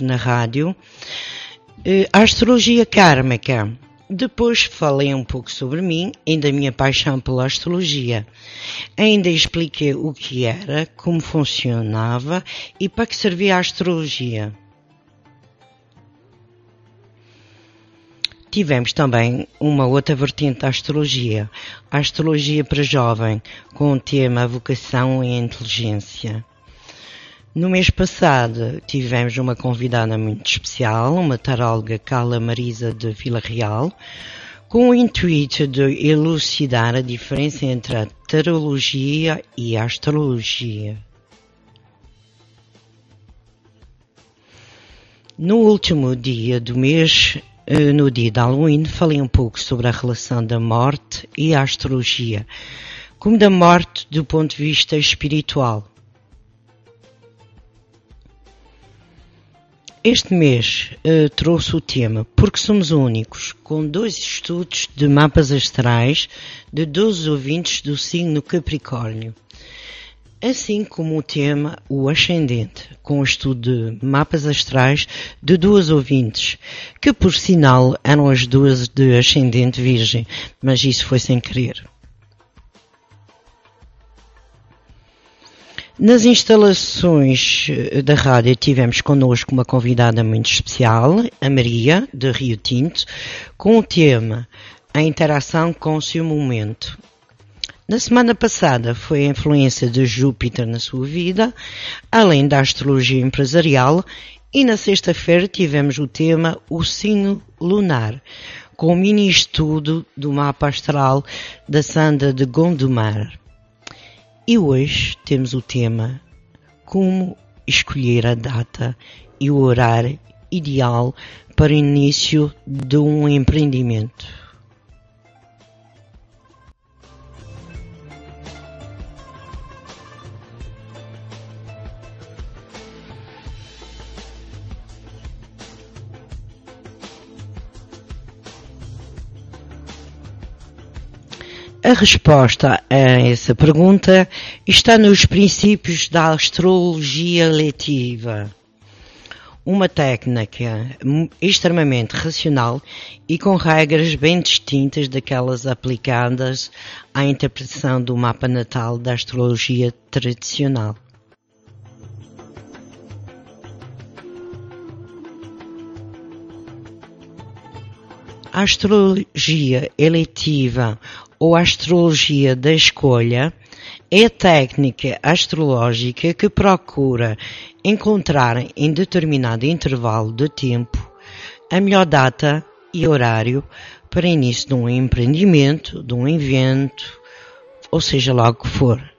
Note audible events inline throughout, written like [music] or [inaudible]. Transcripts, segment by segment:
Na rádio, eh, a astrologia kármica. Depois falei um pouco sobre mim e da minha paixão pela astrologia. Ainda expliquei o que era, como funcionava e para que servia a astrologia. Tivemos também uma outra vertente da astrologia, a astrologia para jovem, com o tema vocação e inteligência. No mês passado tivemos uma convidada muito especial, uma taróloga Carla Marisa de Vila Real, com o intuito de elucidar a diferença entre a tarologia e a astrologia. No último dia do mês, eh, no dia de Halloween, falei um pouco sobre a relação da morte e a astrologia, como da morte do ponto de vista espiritual. Este mês uh, trouxe o tema Porque Somos Únicos, com dois estudos de mapas astrais de 12 ouvintes do signo Capricórnio. Assim como o tema O Ascendente, com o estudo de mapas astrais de duas ouvintes, que por sinal eram as duas de Ascendente Virgem, mas isso foi sem querer. Nas instalações eh, da rádio tivemos connosco uma convidada muito especial, a Maria, de Rio Tinto, com o tema A interação com o seu momento. Na semana passada foi a influência de Júpiter na sua vida, além da astrologia empresarial, e na sexta-feira tivemos o tema O Signo Lunar, com o mini estudo do mapa astral da Sanda de Gondomar. E hoje temos o tema Como escolher a data e o horário ideal para o início de um empreendimento. A resposta essa pergunta está nos princípios da astrologia letiva. Uma técnica extremamente racional e com regras bem distintas daquelas aplicadas à interpretação do mapa natal da astrologia tradicional. A astrologia eletiva ou astrologia da escolha é a técnica astrológica que procura encontrar em determinado intervalo de tempo a melhor data e horário para início de um empreendimento, de um evento, ou seja lá o que for.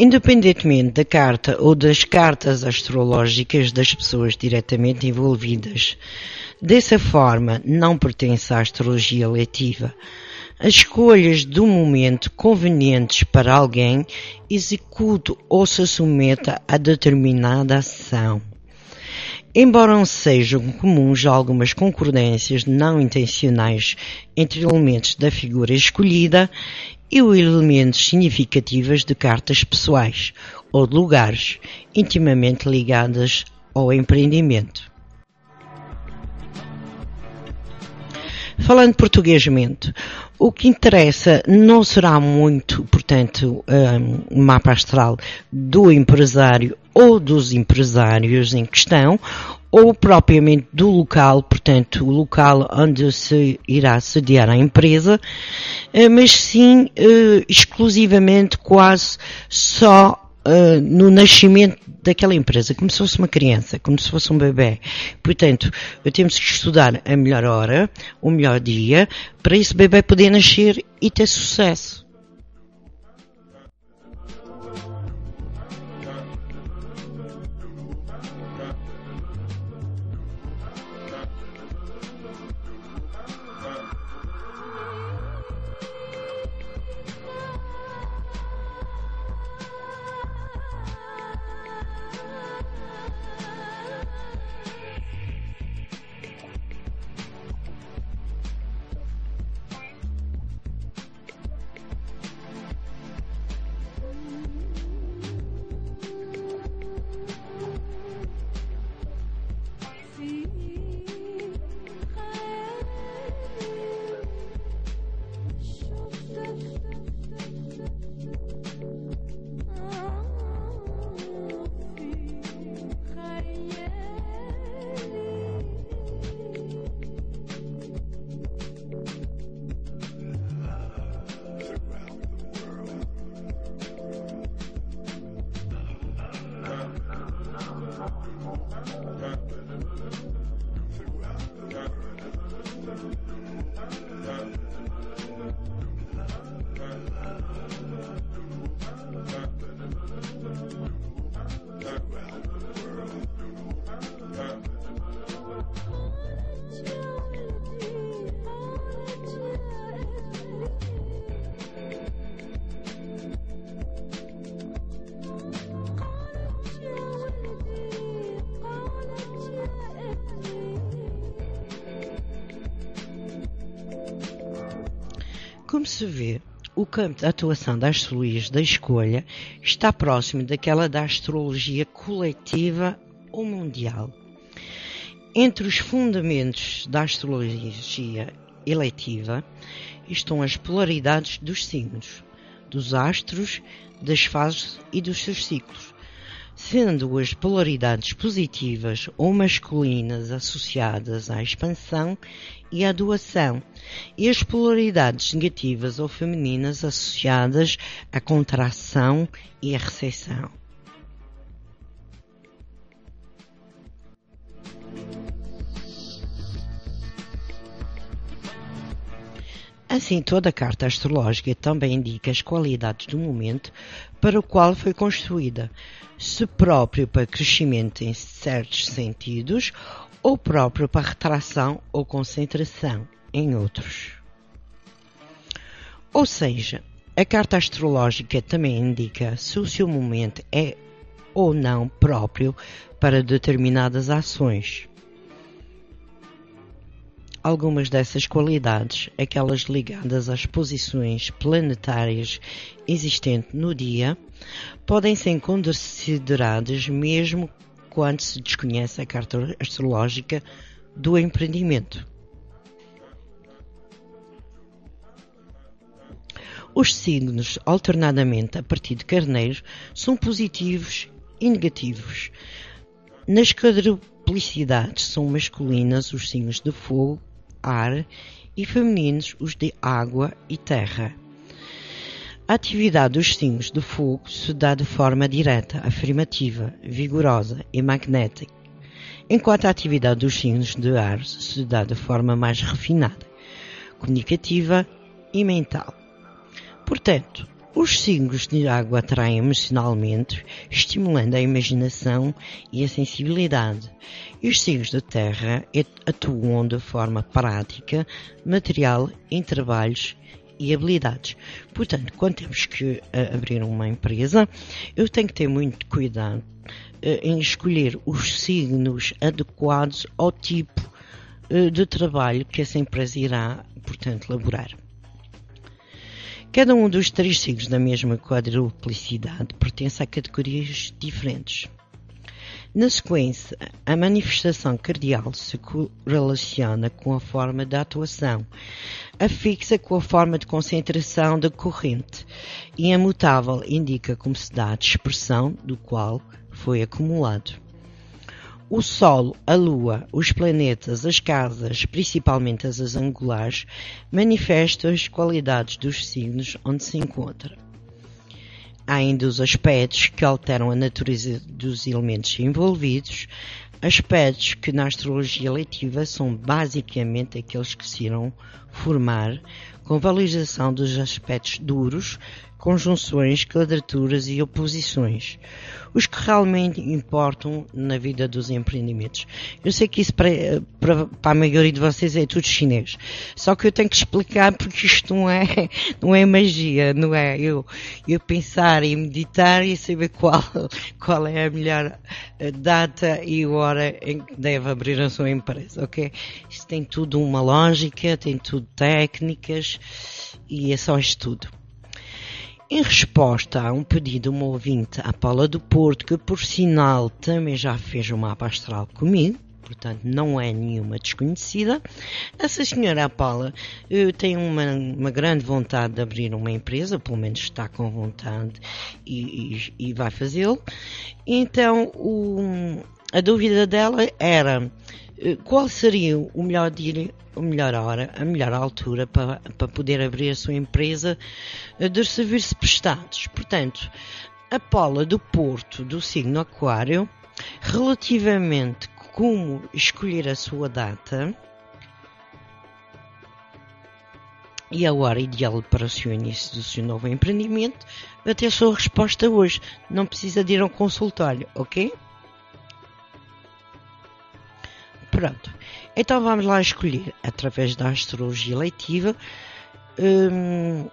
Independentemente da carta ou das cartas astrológicas das pessoas diretamente envolvidas, dessa forma não pertence à astrologia letiva. As escolhas do momento convenientes para alguém execute ou se submeta a determinada ação. Embora sejam comuns algumas concordâncias não intencionais entre elementos da figura escolhida, e elementos significativos de cartas pessoais ou de lugares intimamente ligadas ao empreendimento. Falando portuguesamente, o que interessa não será muito, portanto, um mapa astral do empresário ou dos empresários em questão, ou propriamente do local, portanto, o local onde se irá sediar a empresa, eh, mas sim eh, exclusivamente quase só uh, no nascimento daquela empresa, como se fosse uma criança, como se fosse um bebê. Portanto, temos que estudar a melhor hora, o melhor dia, para esse bebê poder nascer e ter sucesso. Como se vê, o campo de atuação da astrologia da escolha está próximo daquela da astrologia coletiva ou mundial. Entre os fundamentos da astrologia eletiva estão as polaridades dos signos, dos astros, das fases e dos seus ciclos, sendo as polaridades positivas ou masculinas associadas à expansão e à doação, e as polaridades negativas ou femininas associadas à contração e à recessão. Assim, toda a carta astrológica também indica as qualidades do momento para o qual foi construída, se próprio para crescimento em certos sentidos ou próprio para retração ou concentração em outros. Ou seja, a carta astrológica também indica se o seu momento é ou não próprio para determinadas ações. Algumas dessas qualidades, aquelas ligadas às posições planetárias existentes no dia, podem ser consideradas mesmo quando se desconhece a carta astrológica do empreendimento. Os signos, alternadamente a partir de carneiro, são positivos e negativos. Nas quadruplicidades são masculinas os signos de fogo ar e femininos os de água e terra. A atividade dos signos de fogo se dá de forma direta, afirmativa, vigorosa e magnética, enquanto a atividade dos signos de ar se dá de forma mais refinada, comunicativa e mental. Portanto, os signos de água atraem emocionalmente, estimulando a imaginação e a sensibilidade, os signos da terra atuam de forma prática, material, em trabalhos e habilidades. Portanto, quando temos que uh, abrir uma empresa, eu tenho que ter muito cuidado uh, em escolher os signos adequados ao tipo uh, de trabalho que essa empresa irá, portanto, elaborar. Cada um dos três signos da mesma quadruplicidade pertence a categorias diferentes. Na sequência, a manifestação cardial se relaciona com a forma de atuação, a fixa com a forma de concentração da corrente e a mutável indica como se dá a dispersão do qual foi acumulado. O Sol, a Lua, os planetas, as casas, principalmente as angulares, manifestam as qualidades dos signos onde se encontra. Há ainda os aspectos que alteram a natureza dos elementos envolvidos, aspectos que na astrologia letiva são basicamente aqueles que se irão formar com valorização dos aspectos duros conjunções, quadraturas e oposições, os que realmente importam na vida dos empreendimentos. Eu sei que isso para, para, para, a maioria de vocês é tudo chinês, só que eu tenho que explicar porque isto não é, [laughs] não é magia, não é eu, eu pensar e meditar e saber qual, [laughs] qual é a melhor eh, data e hora em que deve abrir a sua empresa, ok? Isto tem tudo uma lógica, tem tudo técnicas e é só estudo. Em resposta a um pedido de uma ouvinte, a Paula do Porto, que por sinal também já fez um mapa astral comigo, portanto não é nenhuma desconhecida. Essa senhora Paula uh, tem uma, uma, grande vontade de abrir uma empresa, pelo menos está com vontade e, e, e vai fazê-lo. Então o, a dúvida dela era qual seria o melhor dia a melhor hora, a melhor altura para, para poder abrir a sua empresa eh, de serviços prestados. Portanto, a Paula do Porto, do signo Aquário, relativamente como escolher a sua data e a hora ideal para o seu início do seu novo empreendimento, até a sua resposta hoje. Não precisa de ir ao consultório, ok? Pronto. Então vamos lá escolher, através da astrologia leitiva, um,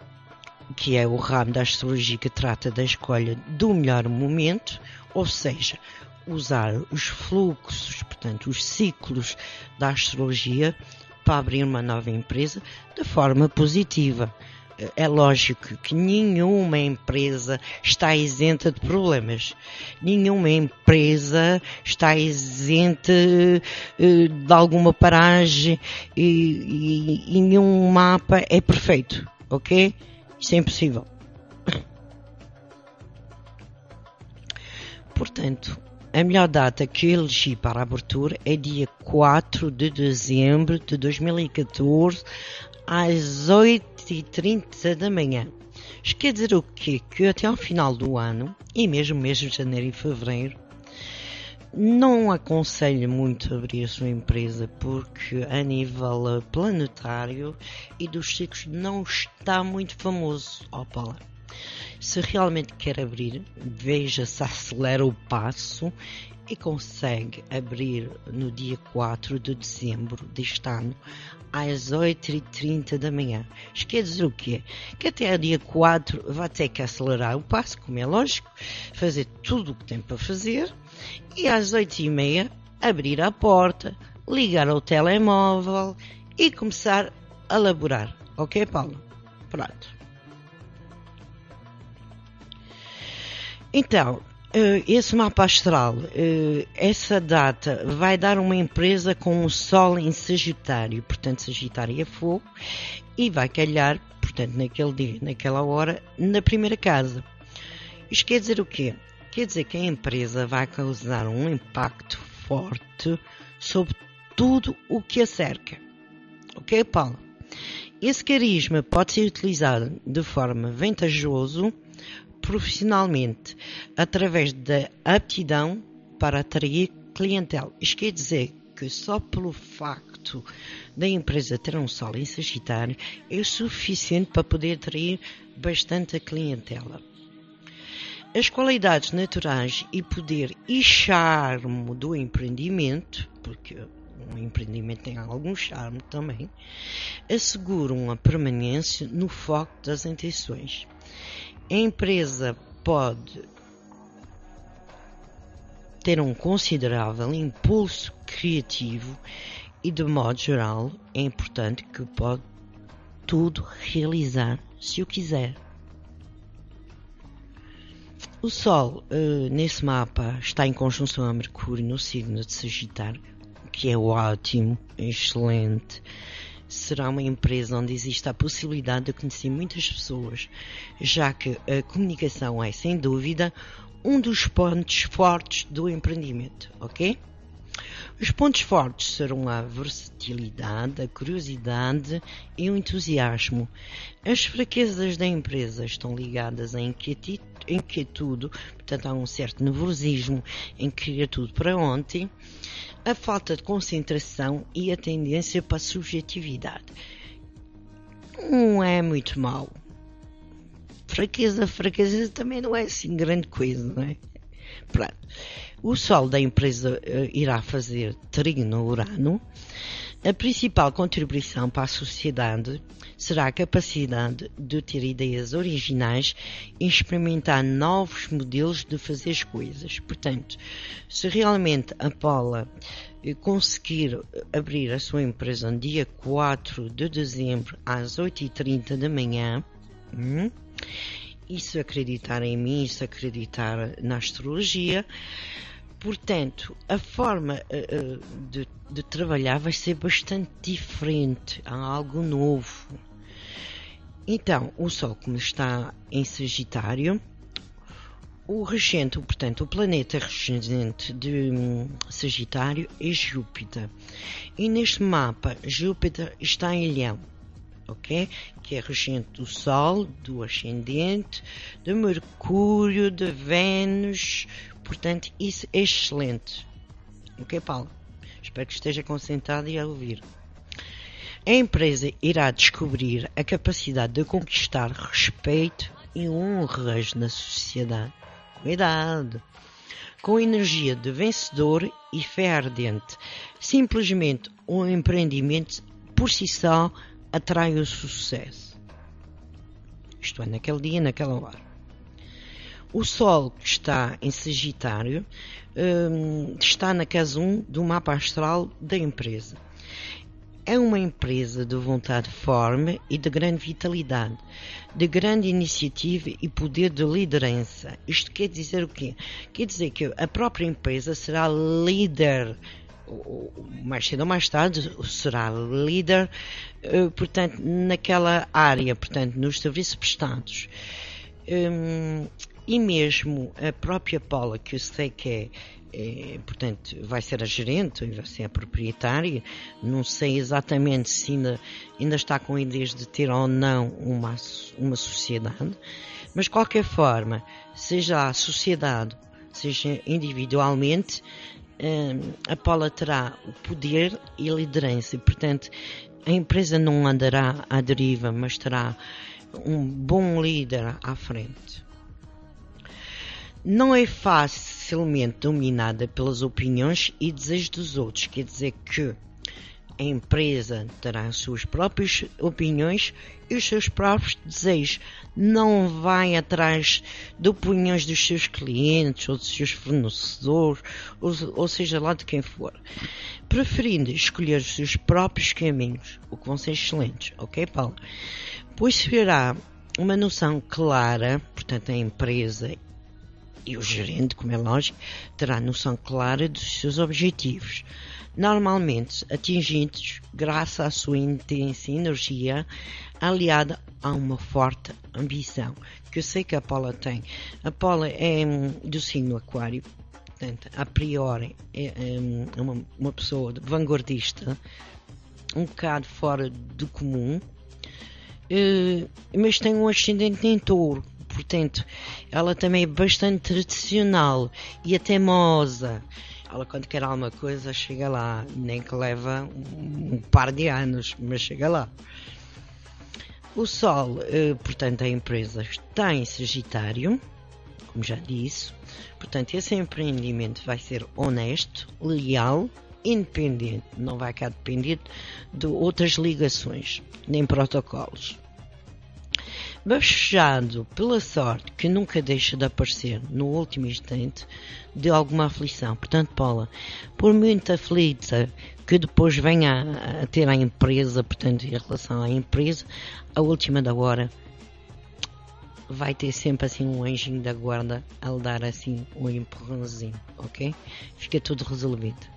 que é o ramo da astrologia que trata da escolha do melhor momento, ou seja, usar os fluxos, portanto, os ciclos da astrologia para abrir uma nova empresa de forma positiva é lógico que nenhuma empresa está isenta de problemas. Nenhuma empresa está isenta eh, de alguma paragem e, e, e nenhum mapa é perfeito, ok? Isso é impossível. Portanto, a melhor data que eu elegi para a abertura é dia 4 de dezembro de 2014 às 8h30 da manhã. Isto quer dizer o quê? Que até ao final do ano, e mesmo de janeiro e fevereiro, não aconselho muito abrir a sua empresa porque a nível planetário e dos ciclos não está muito famoso. Opa Se realmente quer abrir, veja se acelera o passo e consegue abrir no dia 4 de dezembro deste ano às 8h30 da manhã. Isto quer dizer o quê? Que até o dia 4 vai ter que acelerar o passo, como é lógico, fazer tudo o que tem para fazer e às 8h30 abrir a porta, ligar ao telemóvel e começar a laborar. Ok, Paulo? Pronto. Então, esse mapa astral, uh, essa data vai dar uma empresa com o Sol em Sagitário, portanto Sagitário é fogo, e vai calhar, portanto naquele dia, naquela hora, na primeira casa. Isto quer dizer o quê? Quer dizer que a empresa vai causar um impacto forte sobre tudo o que a cerca. Ok, Paulo? Esse carisma pode ser utilizado de forma vantajosa profissionalmente através da aptidão para atrair clientela. Isto quer dizer que só pelo facto da empresa ter um sol em Sagitário é suficiente para poder atrair bastante a clientela. As qualidades naturais e poder e charme do empreendimento, porque um empreendimento tem algum charme também, asseguram a permanência no foco das intenções. Empresa pode ter um considerável impulso criativo e, de modo geral, é importante que pode tudo realizar se o quiser. O Sol, uh, nesse mapa, está em conjunção a Mercúrio no signo de Sagitário, que é ótimo, excelente será uma empresa onde existe a possibilidade de conhecer muitas pessoas, já que a comunicação é, sem dúvida, um dos pontos fortes do empreendimento, ok? Os pontos fortes serão a versatilidade, a curiosidade e o entusiasmo. As fraquezas da empresa estão ligadas à inquietude, portanto há um certo nervosismo em querer tudo para ontem, a falta de concentração e a tendência para a subjetividade. Não é muito mau. Fraqueza, fraqueza também não é assim grande coisa, não é? Pronto. O Sol da empresa uh, irá fazer trino Urano. A principal contribuição para a sociedade será a capacidade de ter ideias originais e experimentar novos modelos de fazer as coisas. Portanto, se realmente a Paula eh, conseguir abrir a sua empresa no dia 4 de dezembro às 8h30 da manhã, hum, e se acreditar em mim, se acreditar na astrologia, Portanto, a forma uh, de, de, trabalhar vai ser bastante diferente, há algo novo. Então, o Sol, como está em Sagitário, o regente, portanto, o planeta regente de um, Sagitário é Júpiter. E neste mapa, Júpiter está em Leão, ok? Que é regente do Sol, do Ascendente, de Mercúrio, de Vênus, Portanto, isso é excelente. Ok, Paulo? Espero que esteja concentrado e a ouvir. A empresa irá descobrir a capacidade de conquistar respeito e honras na sociedade. Cuidado! Com energia de vencedor e fé ardente. Simplesmente um empreendimento por si só atrai o sucesso. Isto é, naquele dia, naquela hora. O Sol, que está em Sagitário, um, está na casa 1 do mapa astral da empresa. É uma empresa de vontade forte e de grande vitalidade, de grande iniciativa e poder de liderança. Isto quer dizer o quê? Quer dizer que a própria empresa será líder mais cedo ou mais tarde será líder, eh, portanto, naquela área, portanto, nos serviços prestados. E mesmo a própria Paula, que eu sei que é, é, portanto, vai ser a gerente, vai ser a proprietária, não sei exatamente se ainda, ainda está com ideias de ter ou não uma, uma sociedade, mas de qualquer forma, seja a sociedade, seja individualmente, hum, a Paula terá o poder e liderança, e, portanto, a empresa não andará à deriva, mas terá um bom líder à frente não é facilmente dominada pelas opiniões e desejos dos outros. Quer dizer que a empresa terá as suas próprias opiniões e os seus próprios desejos. Não vai atrás de opiniões dos seus clientes ou dos seus fornecedores, ou, ou seja lá de quem for. Preferindo escolher os seus próprios caminhos, o que vão ser excelentes, ok, Paulo? Pois será uma noção clara, portanto, a empresa e o gerente, como é lógico, terá noção clara dos seus objetivos, normalmente atingidos graças à sua intensa energia aliada a uma forte ambição, que eu sei que a Paula tem. A Paula é um, do signo aquário, portanto, a priori é, é uma, uma pessoa vanguardista, um bocado fora do comum, uh, mas tem um ascendente em touro portanto, ela também é bastante tradicional e até teimosa. Ela, quando quer alguma coisa, chega lá, nem que leva um, par de anos, mas chega lá. O Sol, eh, portanto, a empresa está em Sagitário, como já disse. Portanto, esse empreendimento vai ser honesto, leal, independente, não vai ficar dependente de outras ligações, nem protocolos bafejado pela sorte que nunca deixa de aparecer no último instante de alguma aflição. Portanto, Paula, por muito aflita que depois venha a ter a empresa, portanto, em relação à empresa, a última da hora vai ter sempre assim um anjinho da guarda a lhe dar assim um empurrãozinho, ok? Fica tudo resolvido.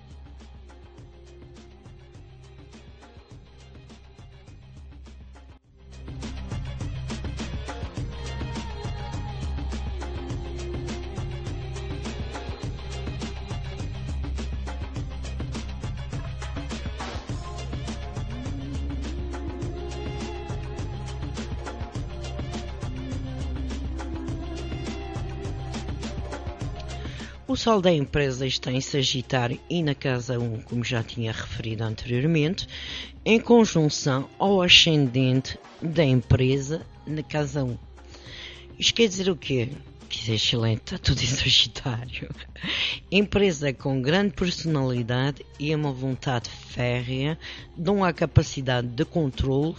Sol da empresa está em Sagitário e na casa 1, como já tinha referido anteriormente, em conjunção ao ascendente da empresa na casa 1. Isto quer dizer o quê? Que é excelente, está tudo em Sagitário. Empresa com grande personalidade e uma vontade férrea, dão a capacidade de controle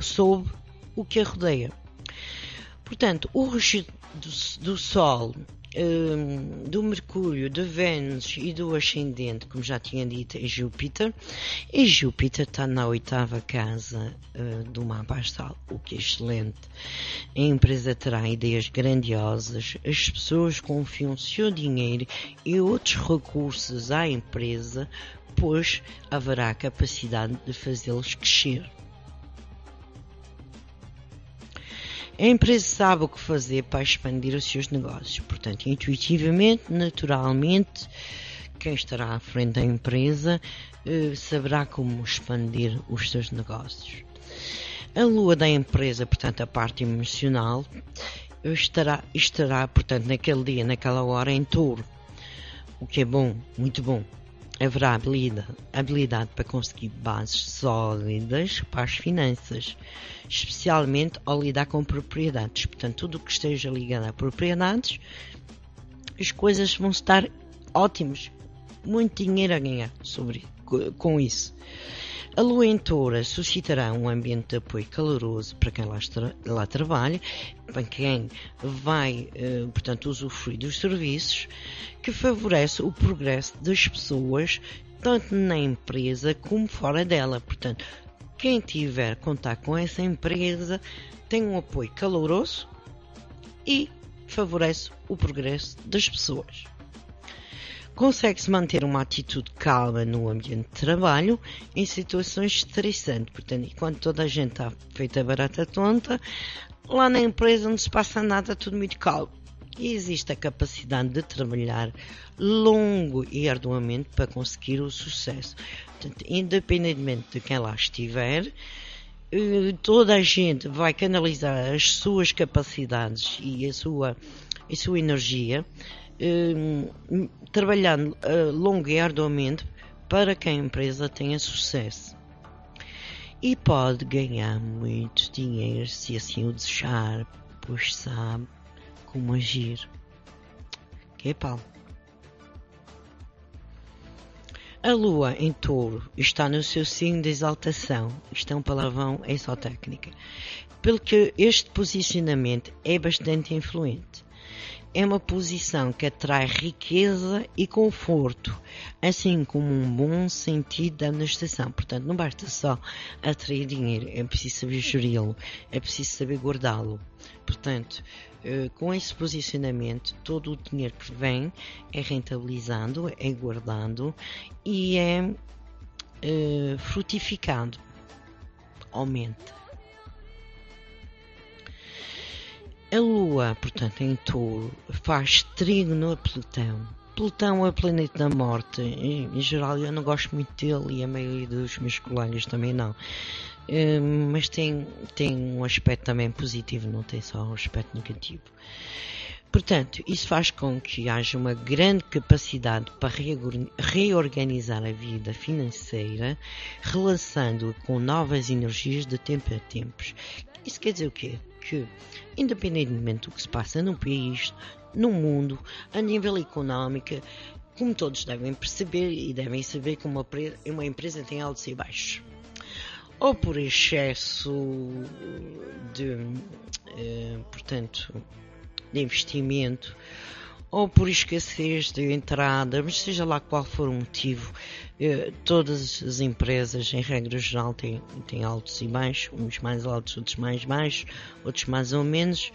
sobre o que a rodeia. Portanto, o registro do, do Sol do Mercúrio, de Vênus e do ascendente, como já tinha dito, é Júpiter. E Júpiter está na oitava casa uh, do mapa astral, o que é excelente. A empresa terá ideias grandiosas, as pessoas confiam seu dinheiro e outros recursos à empresa, pois haverá capacidade de fazê-los crescer. A empresa sabe o que fazer para expandir os seus negócios. Portanto, intuitivamente, naturalmente, quem estará à frente da empresa eh, saberá como expandir os seus negócios. A lua da empresa, portanto, a parte emocional, estará, estará, portanto, naquele dia, naquela hora, em touro. O que é bom, muito bom haverá habilidade, habilidade para conseguir bases sólidas para as finanças, especialmente ao lidar com propriedades. Portanto, tudo o que esteja ligado a propriedades, as coisas vão estar ótimas. Muito dinheiro a ganhar sobre, com isso. A lua em toura suscitará um ambiente de apoio caloroso para quem lá, lá trabalha, para quem vai, eh, portanto, usufruir dos serviços, que favorece o progresso das pessoas, tanto na empresa como fora dela. Portanto, quem tiver contato com essa empresa tem um apoio caloroso e favorece o progresso das pessoas. Consegue-se manter uma atitude calma no ambiente de trabalho em situações estressantes. Portanto, enquanto toda a gente está feita barata tonta, lá na empresa não se passa nada, tudo muito calmo. E existe a capacidade de trabalhar longo e arduamente para conseguir o sucesso. Portanto, independentemente de quem lá estiver, eh, toda a gente vai canalizar as suas capacidades e a sua, a sua energia Hum, trabalhando uh, longo e arduamente para que a empresa tenha sucesso. E pode ganhar muito dinheiro se assim o desejar, pois sabe como agir. Que é pau. A lua em touro está no seu signo de exaltação. Isto é um palavrão, é só técnica. Pelo que este posicionamento é bastante influente é uma posição que atrai riqueza e conforto, assim como um bom sentido da administração. Portanto, não basta só atrair dinheiro, é preciso saber geri-lo, é preciso saber guardá-lo. Portanto, eh, com esse posicionamento, todo o dinheiro que vem é rentabilizado, é guardado e é eh, frutificado. Aumenta. A Lua, portanto, em touro, faz trígono a Plutão. Plutão é o planeta da morte. Em, geral, eu não gosto muito dele e a maioria dos meus colegas também não. Hum, mas tem, tem um aspecto também positivo, não tem só um aspecto negativo. Portanto, isso faz com que haja uma grande capacidade para reorganizar a vida financeira, relançando com novas energias de tempo a tempos. Isso quer dizer o quê? Que, independentemente do que se passa no país, no mundo, a nível económico, como todos devem perceber e devem saber que uma, uma empresa tem altos e baixos. Ou por excesso de, eh, portanto, de investimento, ou por escassez de entrada, mas seja lá qual for o motivo, todas as empresas, em regra geral, têm, têm altos e baixos, uns mais altos, outros mais baixos, outros mais ou menos,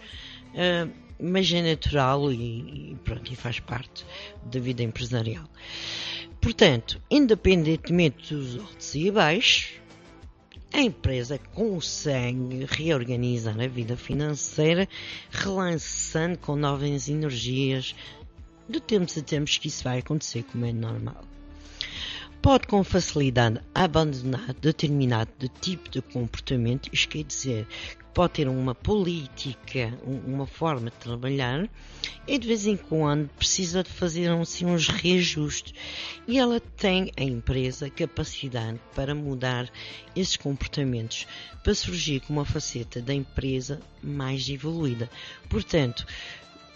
eh, mas é natural e, e, pronto, e faz parte da vida empresarial. Portanto, independentemente dos altos e baixos, a empresa consegue reorganizar a vida financeira, relançando com novas energias. De tempos a tempos que isso vai acontecer, como é normal. Pode com facilidade abandonar determinado tipo de comportamento, isto quer dizer pode ter uma política, uma forma de trabalhar e de vez em quando precisa de fazer assim, uns reajustes. E ela tem, a empresa, capacidade para mudar esses comportamentos, para surgir com uma faceta da empresa mais evoluída. Portanto,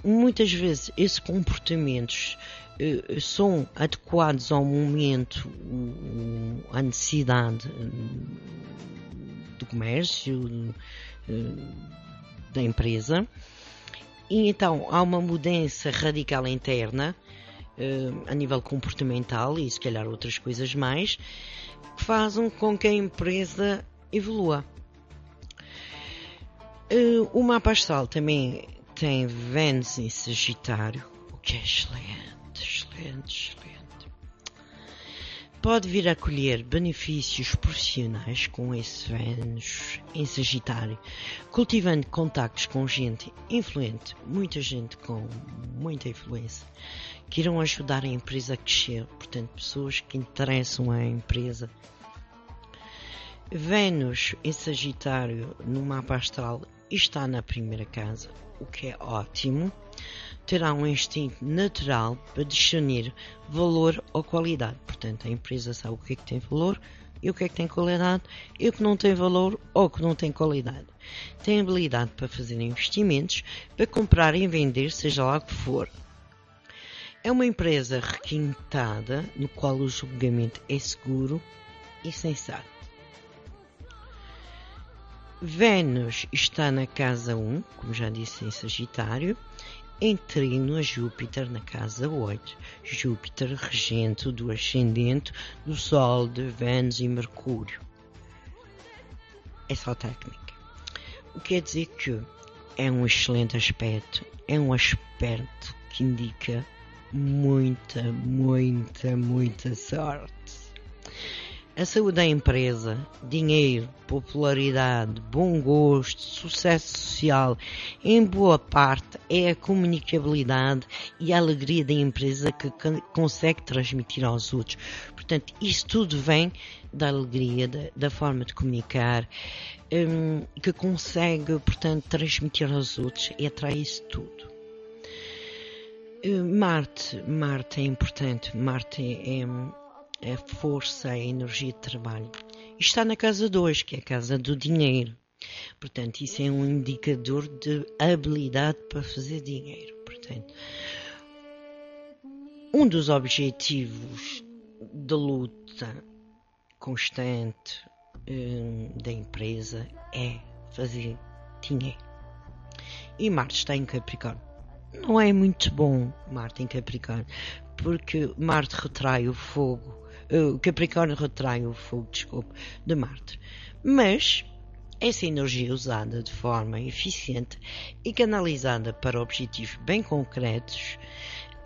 muitas vezes esses comportamentos eh, são adequados ao momento, à necessidade do comércio, da empresa. E então há uma mudança radical interna, a nível comportamental e se calhar outras coisas mais, que fazem com que a empresa evolua. O mapa astral também tem Vênus em Sagitário, o que é excelente, excelente, excelente pode vir a colher benefícios profissionais com esse Vênus em Sagitário, cultivando contactos com gente influente, muita gente com muita influência, que irão ajudar a empresa a crescer, portanto, pessoas que interessam a empresa. Vênus em Sagitário no mapa astral está na primeira casa, o que é ótimo terá um instinto natural para discernir valor ou qualidade. Portanto, a empresa sabe o que é que tem valor e o que é que tem qualidade e o que não tem valor ou que não tem qualidade. Tem habilidade para fazer investimentos, para comprar e vender, seja lá o que for. É uma empresa requintada, no qual o julgamento é seguro e sensato. Vênus está na casa 1, como já disse em Sagitário, em trino a Júpiter na casa 8. Júpiter regente do ascendente do Sol, de Vênus e Mercúrio. É só técnica. O que quer dizer que é um excelente aspecto, é um aspecto que indica muita, muita, muita sorte. A saúde da empresa, dinheiro, popularidade, bom gosto, sucesso social, em boa parte é a comunicabilidade e a alegria da empresa que consegue transmitir aos outros. Portanto, isso tudo vem da alegria, da, da forma de comunicar, um, que consegue, portanto, transmitir aos outros e atrai isso tudo. Hum, Marte, Marte é importante, Marte é, é a força, a energia de trabalho. Isto está na casa 2, que é a casa do dinheiro. Portanto, isso é um indicador de habilidade para fazer dinheiro. Portanto, um dos objetivos da luta constante hum, da empresa é fazer dinheiro. E Marte está em Capricórnio. Não é muito bom Marte em Capricórnio, porque Marte retrai o fogo o Capricórnio retrai o fogo, desculpe, de Marte. Mas essa energia usada de forma eficiente e canalizada para objetivos bem concretos,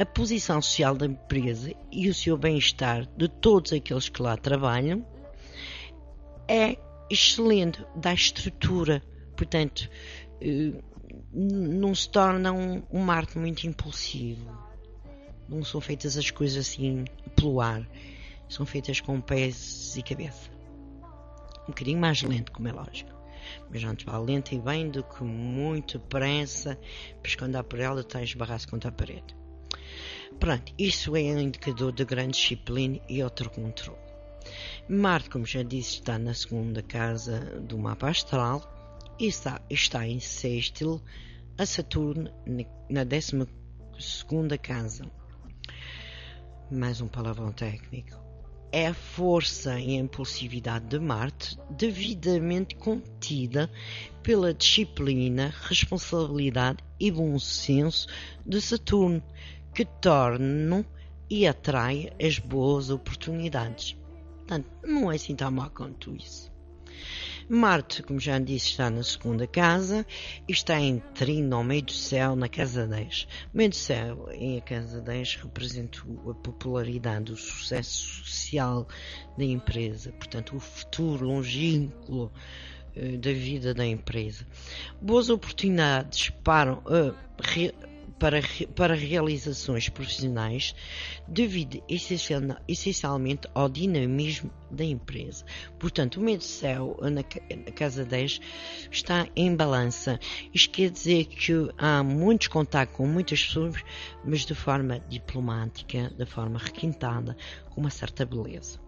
a posição social da empresa e o seu bem-estar de todos aqueles que lá trabalham é excelente, dá estrutura. Portanto, eh, não se torna um Marte muito impulsivo. Não são feitas as coisas assim pelo ar são feitas com pés e cabeça. Um bocadinho mais lento, como é lógico. Mas antes vale lento e bem do que muito pressa, pois quando dá por ela a esbarrar-se contra a parede. Pronto, isso é um indicador de grande disciplina e outro controle. Marte, como já disse, está na segunda casa do mapa astral e está, está em sextil a Saturno na décima segunda casa. Mais um palavrão técnico é a força e a impulsividade de Marte devidamente contida pela disciplina, responsabilidade e bom senso de Saturno, que tornam e atrai as boas oportunidades. Portanto, não é assim tão mal quanto isso. Marte, como já disse, está na segunda casa e está em trino ao meio do céu na casa 10. Meio do céu em a casa 10 representa a popularidade, o sucesso social da empresa, portanto, o futuro longínquo eh, da vida da empresa. Boas oportunidades para, uh, para, para realizações profissionais devido essencialmente ao dinamismo da empresa. Portanto, o meio do céu na, casa 10 está em balança. Isto quer dizer que há muitos contactos com muitas pessoas, mas de forma diplomática, de forma requintada, com uma certa beleza.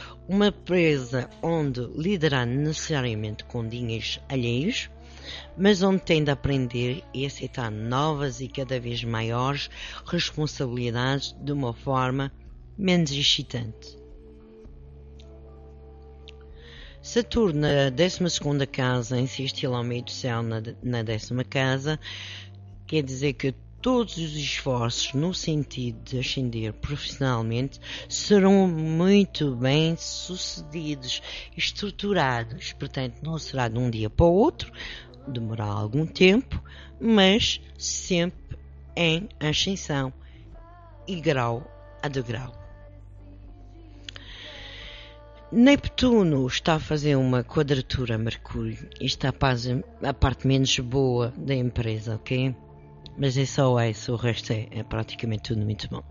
Uma empresa onde liderará necessariamente com dinheiros alheios, mas onde tem de aprender e aceitar novas e cada vez maiores responsabilidades de uma forma menos excitante. Saturno na 12 casa insistiu ao meio do céu na, na décima casa, quer dizer que todos os esforços no sentido de ascender profissionalmente serão muito bem sucedidos, estruturados. Portanto, não será de um dia para o outro, demorar algum tempo, mas sempre em ascensão e grau a degrau. Neptuno está a fazer uma quadratura a Mercúrio a, fazer a parte menos boa da empresa, ok? Mas é só isso, o resto é, é praticamente tudo muito bom.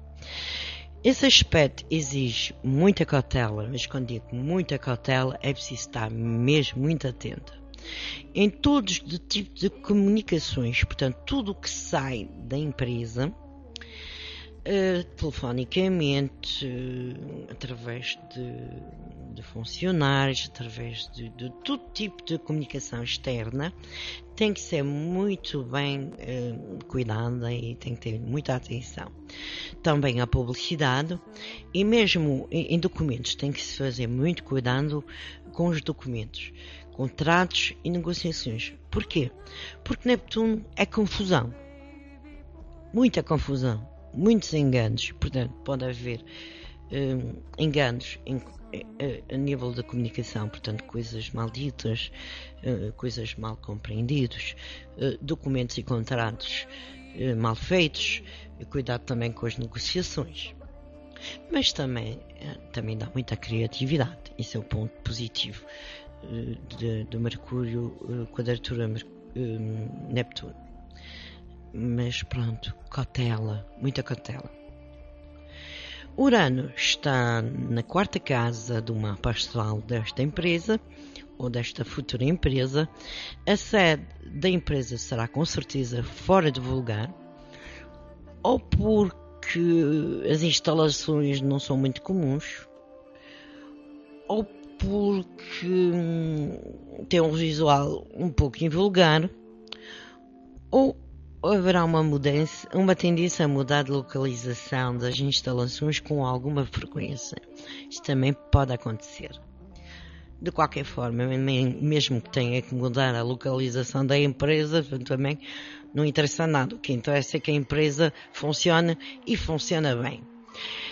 Esse aspecto exige muita cautela, mas quando digo muita cautela, é preciso estar mesmo muito atento. Em todos os tipos de comunicações, portanto, tudo o que sai da empresa, uh, telefonicamente, uh, através de, de, funcionários, através de, de, todo tipo de comunicação externa, tem que ser muito bem uh, cuidada e tem que ter muita atenção. Também a publicidade e mesmo em, em documentos tem que se fazer muito cuidado com os documentos, contratos e negociações. Porquê? Porque Neptuno é confusão. Muita confusão muitos enganos, portanto, pode haver um, enganos em, a, a, nível da comunicação, portanto, coisas malditas, uh, coisas mal compreendidas, uh, documentos e contratos uh, mal feitos, cuidado também com as negociações. Mas também, também dá muita criatividade, isso é o ponto positivo do Mercúrio, quadratura Neptuno. Mas pronto, cautela, muita cautela. Urano está na quarta casa do mapa astral desta empresa ou desta futura empresa. A sede da empresa será com certeza fora de vulgar ou porque as instalações não são muito comuns ou porque hum, tem um visual um pouco invulgar ou haverá uma mudança, uma tendência a mudar de localização das instalações com alguma frequência. Isto também pode acontecer. De qualquer forma, mesmo que tenha que mudar a localização da empresa, também não interessa nada. O que interessa é que a empresa funcione e funciona bem.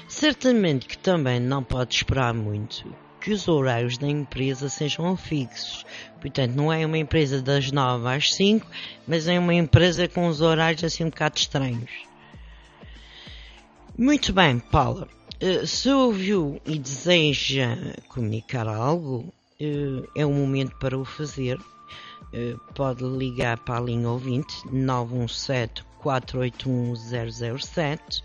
Certamente que também não pode esperar muito que os horários da empresa sejam fixos. Portanto, não é uma empresa das 9 às 5, mas é uma empresa com os horários assim um bocado estranhos. Muito bem, Paula. Eh, se ouviu e deseja comunicar algo, eh, é o momento para o fazer. Eh, pode ligar para a linha ouvinte 917 481007.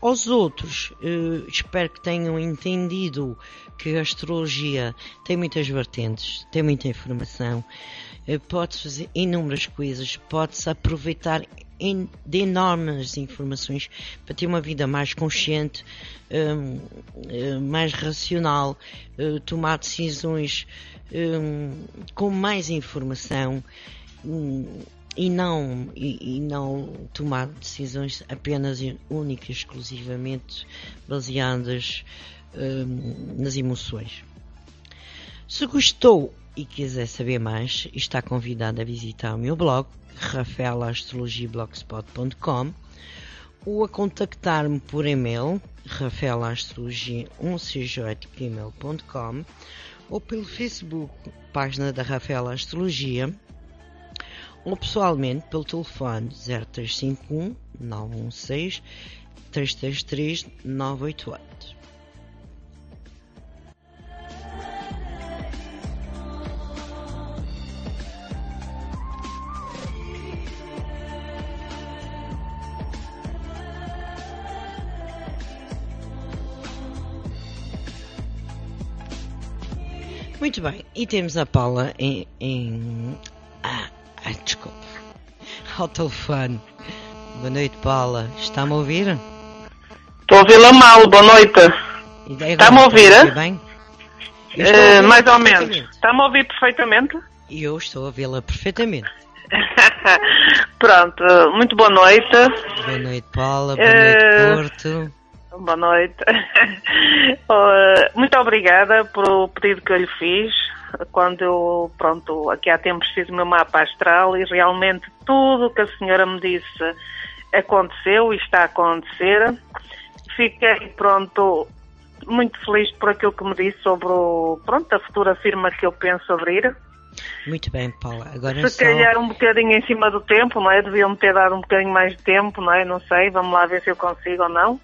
Aos outros, eh, espero que tenham entendido que a astrologia tem muitas vertentes, tem muita informação, eh, pode-se fazer inúmeras coisas, pode-se aproveitar de enormes informações para ter uma vida mais consciente, um, eh, mais racional, uh, tomar decisões um, com mais informação e não e, e, não tomar decisões apenas únicas, exclusivamente baseadas hum, nas emoções. Se gostou e quiser saber mais, está convidado a visitar o meu blog rafaelastrologiablogspot.com ou a contactar-me por e-mail rafaelastrologia1cj.gmail.com ou pelo Facebook, página da Rafaela Astrologia ou pessoalmente pelo telefone 0351 916 333 988. Muito bem, e temos a Paula em. em... Ah, desculpa. Ao telefone. Boa noite, Paula. Está-me a ouvir? Estou a ouvi-la mal, boa noite. Está-me a ouvir? Está bem? Uh, mais ou menos. Está-me a ouvir perfeitamente? Eu estou a ouvi-la perfeitamente. [laughs] Pronto, muito boa noite. Boa noite, Paula. Boa noite, uh, Porto. Boa noite. [laughs] Muito obrigada pelo pedido que eu lhe fiz. Quando eu, pronto, aqui há tempos fiz o meu mapa astral e realmente tudo o que a senhora me disse aconteceu e está a acontecer. Fiquei, pronto, muito feliz por aquilo que me disse sobre o, pronto, a futura firma que eu penso abrir. Muito bem, Paula. Agora Se calhar só... um bocadinho em cima do tempo, não é? Deviam-me ter dado um bocadinho mais de tempo, não é? Não sei, vamos lá ver se eu consigo ou não.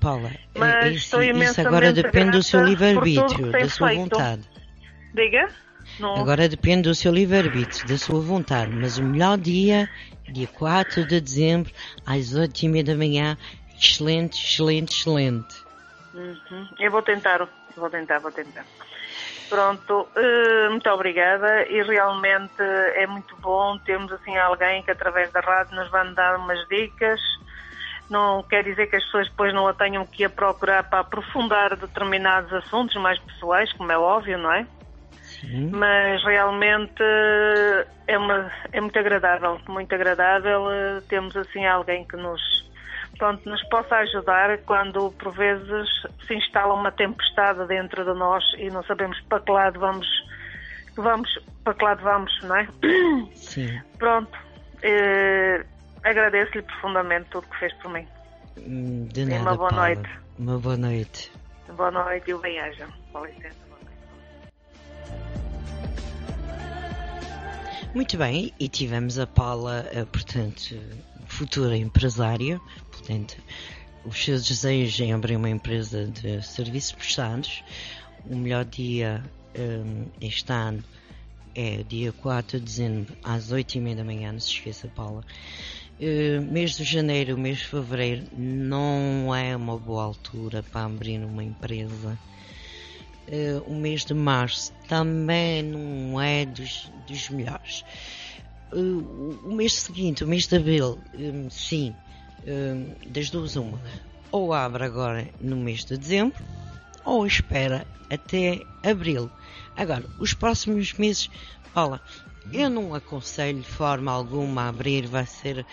Paula, Mas isso, isso agora depende do seu livre-arbítrio, da sua feito. vontade. Diga? Não. Agora depende do seu livre-arbítrio, da sua vontade. Mas o melhor dia, dia 4 de dezembro, às 8 e meia da manhã, excelente, excelente, excelente. Uhum. Eu vou tentar, vou tentar, vou tentar. Pronto, uh, muito obrigada e realmente é muito bom termos assim alguém que através da rádio nos vai dar umas dicas não quer dizer que as pessoas depois não a tenham que ir a procurar para aprofundar determinados assuntos mais pessoais, como é óbvio, não é? Sim. Mas realmente é, uma, é muito agradável, muito agradável termos assim alguém que nos, pronto, nos possa ajudar quando por vezes se instala uma tempestade dentro de nós e não sabemos para que lado vamos, vamos para que lado vamos, não é? Sim. Pronto. Eh, agradeço-lhe profundamente tudo que fez por mim. Hum, de nada, uma boa Paula. noite. Uma boa noite. Boa noite e o bem-aja. Com licença. Muito bem, e tivemos a Paula, eh, portanto, futura empresária, portanto, os seus desejos em abrir uma empresa de serviços prestados. O melhor dia um, este ano é dia 4 de dezembro, às 8 e meia da manhã, não se esqueça, Paula. Uh, mês de janeiro, mês de fevereiro não é uma boa altura para abrir uma empresa. Uh, o mês de março também não é dos, dos melhores. Uh, o mês seguinte, o mês de abril, um, sim, um, das duas uma. Ou abre agora no mês de dezembro, ou espera até abril. Agora, os próximos meses, olha, eu não aconselho de forma alguma a abrir, vai ser,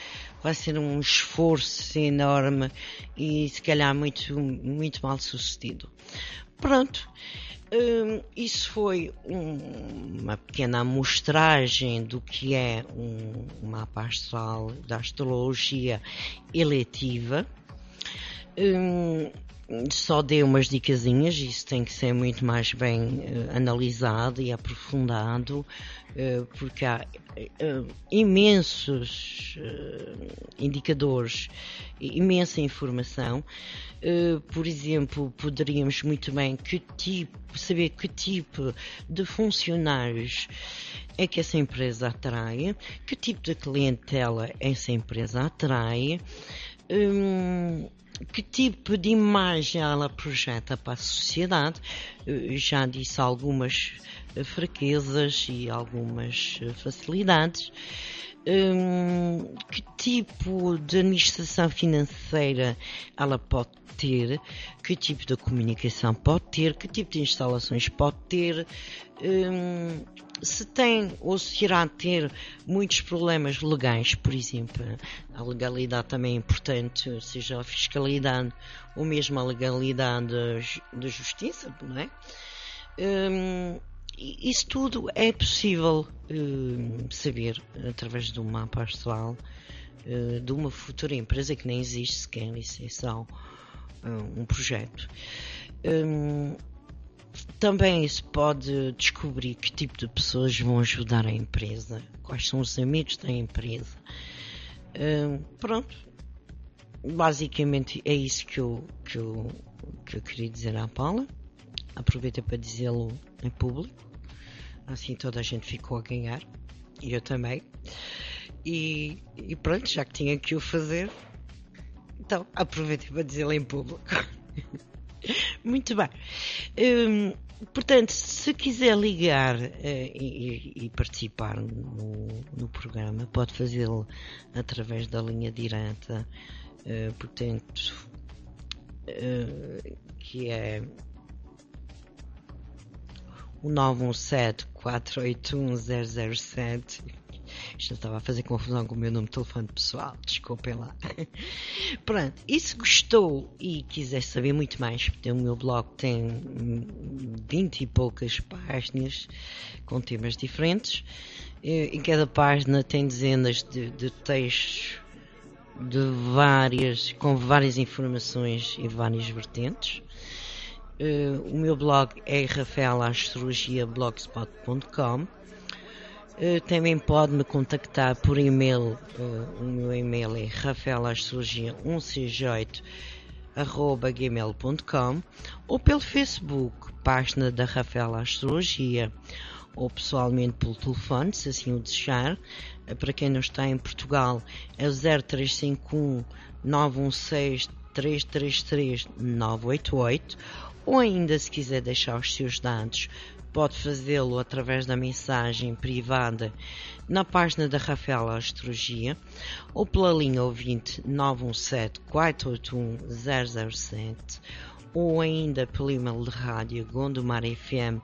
vai ser um esforço enorme e se calhar muito, muito mal sucedido. Pronto, hum, isso foi um, uma pequena amostragem do que é um, mapa astral da astrologia eletiva. Hum, só dei umas dicasinhas, isso tem que ser muito mais bem uh, analisado e aprofundado, uh, porque há uh, imensos indicadores, imensa informação. por exemplo, poderíamos muito bem que tipo, saber que tipo de funcionários é que essa empresa atrai, que tipo de clientela essa empresa atrai. Um, que tipo de imagem ela projeta para a sociedade. Já disse algumas eh, fraquezas e algumas eh, facilidades. Um, que tipo de administração financeira ela pode ter, que tipo de comunicação pode ter, que tipo de instalações pode ter, um, se tem ou se irá ter muitos problemas legais, por exemplo, a legalidade também é importante, seja a fiscalidade ou mesmo a legalidade da justiça, não é? Um, isso tudo é possível uh, saber através de um mapa astral uh, de uma futura empresa que nem existe sequer, isso é só uh, um projeto. Também se pode descobrir que tipo de pessoas vão ajudar a empresa, quais são os amigos da empresa. Uh, pronto, basicamente é isso que eu, que eu, que eu queria dizer à Paula. Aproveita para dizê-lo em público, assim toda a gente ficou a ganhar, e eu também. E, e pronto, já que tinha que o fazer, então aproveita para dizê-lo em público. [laughs] [laughs] Muito bem. Hum, portanto, se quiser ligar uh, e, e, participar no, no, programa, pode fazê-lo através da linha direta, uh, portanto, uh, que é o 917 481 007 já estava a fazer confusão com o meu número de telefone pessoal, desculpem lá. [laughs] Pronto, e se gostou e quiser saber muito mais, o meu blog tem 20 e poucas páginas com temas diferentes. Em cada página tem dezenas de, de textos de várias, com várias informações e várias vertentes. Uh, o meu blog é rafaelastrologiablogspot.com também pode me contactar por e-mail. Uh, o meu e-mail é rafaelastrologia168 gmail.com ou pelo Facebook, página da Rafael Astrologia, ou pessoalmente pelo telefone, se assim o desejar. Uh, para quem não está em Portugal, é o 0351 916 333 988 ou ainda se quiser deixar os seus dados pode fazê-lo através da mensagem privada na página da Rafael Astrologia ou pela linha ouvinte 917 481 007 ou ainda pelo e-mail de rádio gondomarfm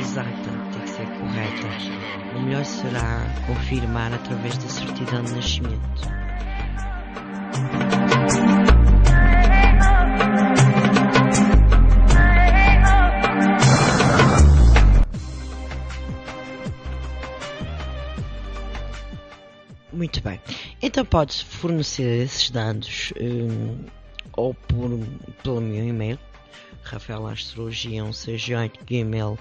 exata, tem que ser correta. O melhor será confirmar através da certidão de nascimento. Muito bem. Então podes fornecer esses dados um, ou por, pelo meu e-mail, rafaelastrologia168gmail.com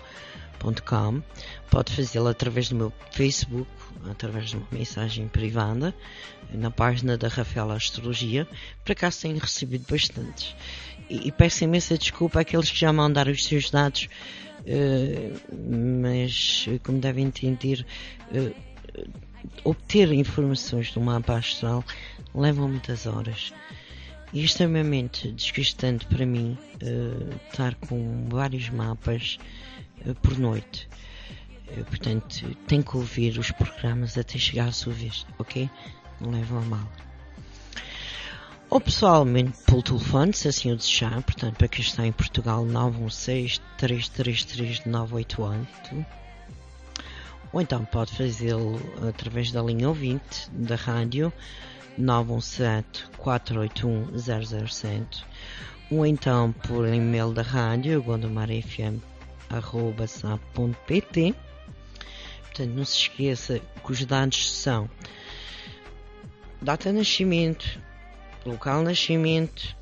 Pode fazê-lo através do meu Facebook, através de uma mensagem privada, na página da Rafaela Astrologia. Por acaso tenho recebido bastantes. E, e peço imensa desculpa àqueles que já mandaram os seus dados, uh, mas como devem entender, uh, obter informações do mapa astral leva muitas horas. E é extremamente desgastante para mim uh, estar com vários mapas uh, por noite. Uh, portanto, tenho que ouvir os programas até chegar à sua vez, ok? Não levam a mal. Ou pessoalmente pelo telefone, se assim o desejar, portanto, para quem está em Portugal, 916 333 988 ou então pode fazê-lo através da linha ouvinte da rádio 917 481 007 ou então por e-mail da rádio gondomarfm.pt Portanto, não se esqueça que os dados são data de nascimento, local de nascimento,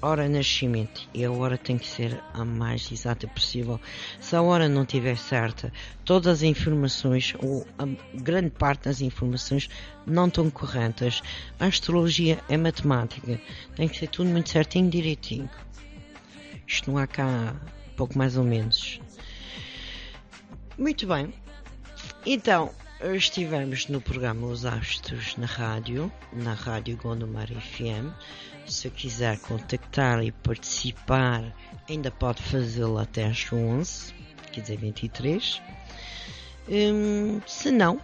hora de nascimento e a hora tem que ser a mais exata possível. Se a hora não estiver certa, todas as informações ou grande parte das informações não estão corretas. A astrologia é matemática, tem que ser tudo muito certinho, direitinho. Isto não há cá pouco mais ou menos. Muito bem. Então, estivemos no programa Os Astros na rádio, na rádio Gondomar FM se quiser contactar e participar, ainda pode fazê-lo até às 11, quer dizer 23. Hum, se não,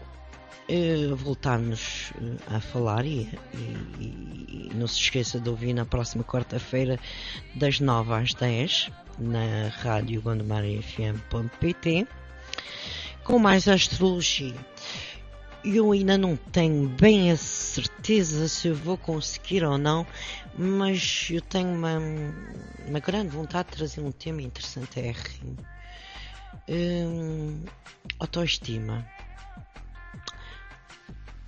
uh, voltarmos uh, a falar e, e, e, não se esqueça de ouvir na próxima quarta-feira das 9 às 10 na rádio gondomarfm.pt com mais astrologia eu ainda não tenho bem a certeza se eu vou conseguir ou não, mas eu tenho uma, uma grande vontade de trazer um tema interessante é autoestima.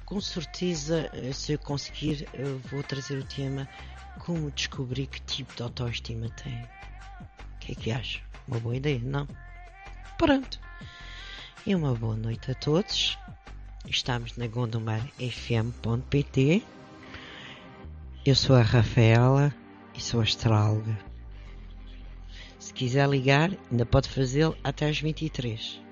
Com certeza, se eu conseguir, eu vou trazer o tema como descobrir que tipo de autoestima tem. O que é que acha? Uma boa ideia, não? Pronto. E uma boa noite a todos. Estamos na gondomarfm.pt. Eu sou a Rafaela e sou astróloga. Se quiser ligar, ainda pode fazê-lo até às 23.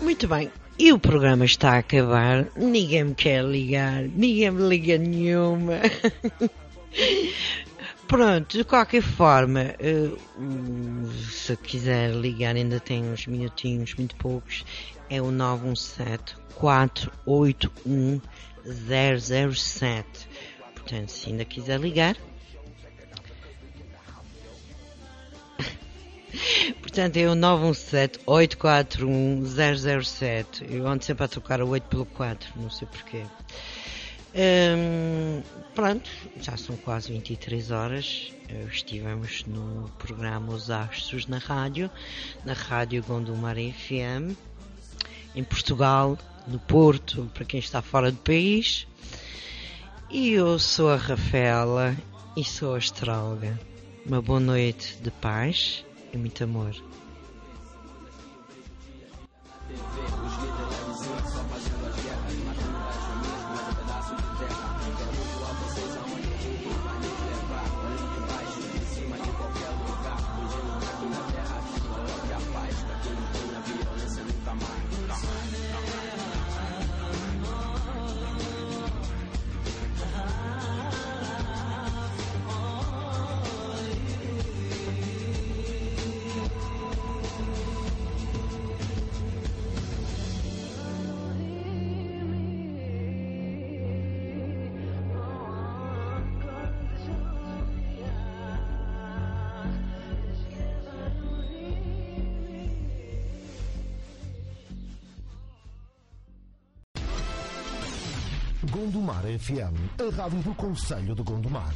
Muito bem. E o programa está a acabar. Ninguém me quer ligar. Ninguém me liga nenhuma. [laughs] Pronto, de qualquer forma, eh, se quiser ligar, ainda tem uns minutinhos, muito poucos. É o 917 481 007. Portanto, se ainda quiser ligar. [laughs] Portanto, é o 917 841 007. Eu ando sempre a trocar o 8 pelo 4, não sei porquê. Hum, pronto, já são quase 23 horas. Eh, Estivemos no programa Os Astros na rádio, na rádio Gondomar FM, em Portugal, no Porto, para quem está fora do país. E eu sou a Rafaela e sou a astróloga. Uma boa noite de paz e muito amor. Gondomar FM, a rádio do Conselho de Gondomar.